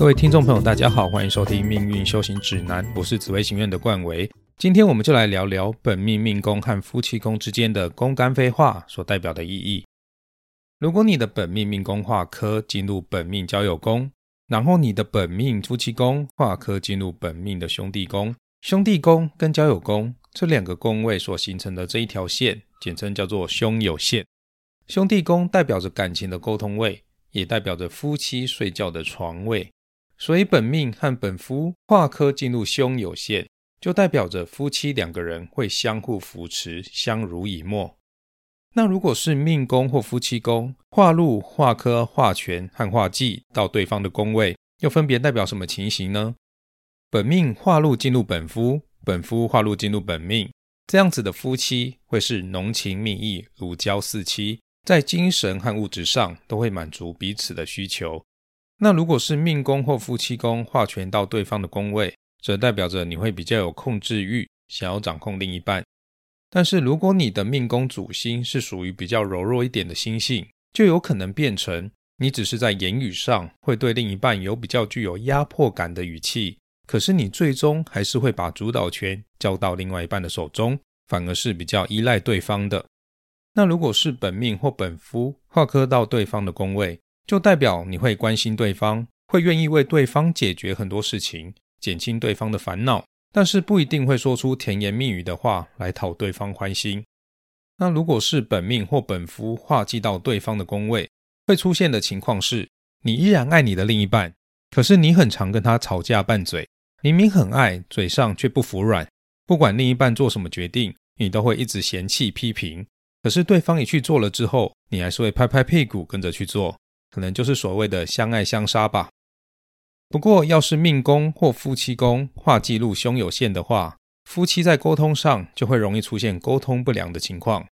各位听众朋友，大家好，欢迎收听《命运修行指南》，我是紫微行院的冠维。今天我们就来聊聊本命命宫和夫妻宫之间的宫干飞化所代表的意义。如果你的本命命宫化科进入本命交友宫，然后你的本命夫妻宫化科进入本命的兄弟宫，兄弟宫跟交友宫这两个宫位所形成的这一条线，简称叫做兄友线。兄弟宫代表着感情的沟通位，也代表着夫妻睡觉的床位。所以本命和本夫化科进入兄有线，就代表着夫妻两个人会相互扶持，相濡以沫。那如果是命宫或夫妻宫化入、化科、化权和化忌到对方的宫位，又分别代表什么情形呢？本命化入进入本夫，本夫化入进入本命，这样子的夫妻会是浓情蜜意、如胶似漆，在精神和物质上都会满足彼此的需求。那如果是命宫或夫妻宫化权到对方的宫位，则代表着你会比较有控制欲，想要掌控另一半。但是，如果你的命宫主星是属于比较柔弱一点的星性，就有可能变成你只是在言语上会对另一半有比较具有压迫感的语气，可是你最终还是会把主导权交到另外一半的手中，反而是比较依赖对方的。那如果是本命或本夫化科到对方的宫位，就代表你会关心对方，会愿意为对方解决很多事情，减轻对方的烦恼。但是不一定会说出甜言蜜语的话来讨对方欢心。那如果是本命或本夫化忌到对方的宫位，会出现的情况是，你依然爱你的另一半，可是你很常跟他吵架拌嘴，明明很爱，嘴上却不服软。不管另一半做什么决定，你都会一直嫌弃批评。可是对方一去做了之后，你还是会拍拍屁股跟着去做，可能就是所谓的相爱相杀吧。不过，要是命宫或夫妻宫化记录凶有限的话，夫妻在沟通上就会容易出现沟通不良的情况。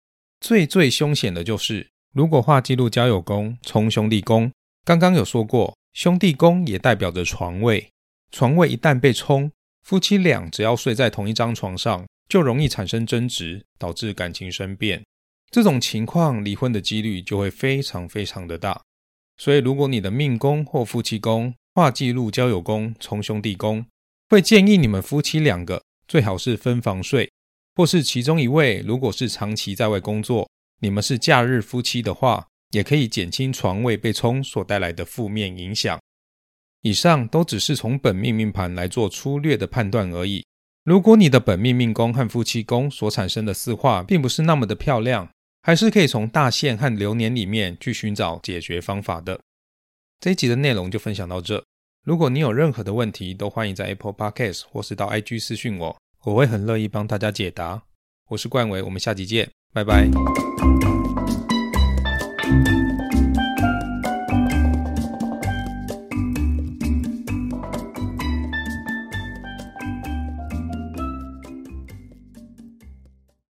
最最凶险的就是，如果化记录交友宫冲兄弟宫，刚刚有说过，兄弟宫也代表着床位，床位一旦被冲，夫妻俩只要睡在同一张床上，就容易产生争执，导致感情生变。这种情况，离婚的几率就会非常非常的大。所以，如果你的命宫或夫妻宫，化记录交友宫冲兄弟宫，会建议你们夫妻两个最好是分房睡，或是其中一位如果是长期在外工作，你们是假日夫妻的话，也可以减轻床位被冲所带来的负面影响。以上都只是从本命命盘来做粗略的判断而已。如果你的本命命宫和夫妻宫所产生的四化并不是那么的漂亮，还是可以从大限和流年里面去寻找解决方法的。这一集的内容就分享到这。如果你有任何的问题，都欢迎在 Apple Podcast 或是到 IG 私讯我，我会很乐意帮大家解答。我是冠伟，我们下集见，拜拜。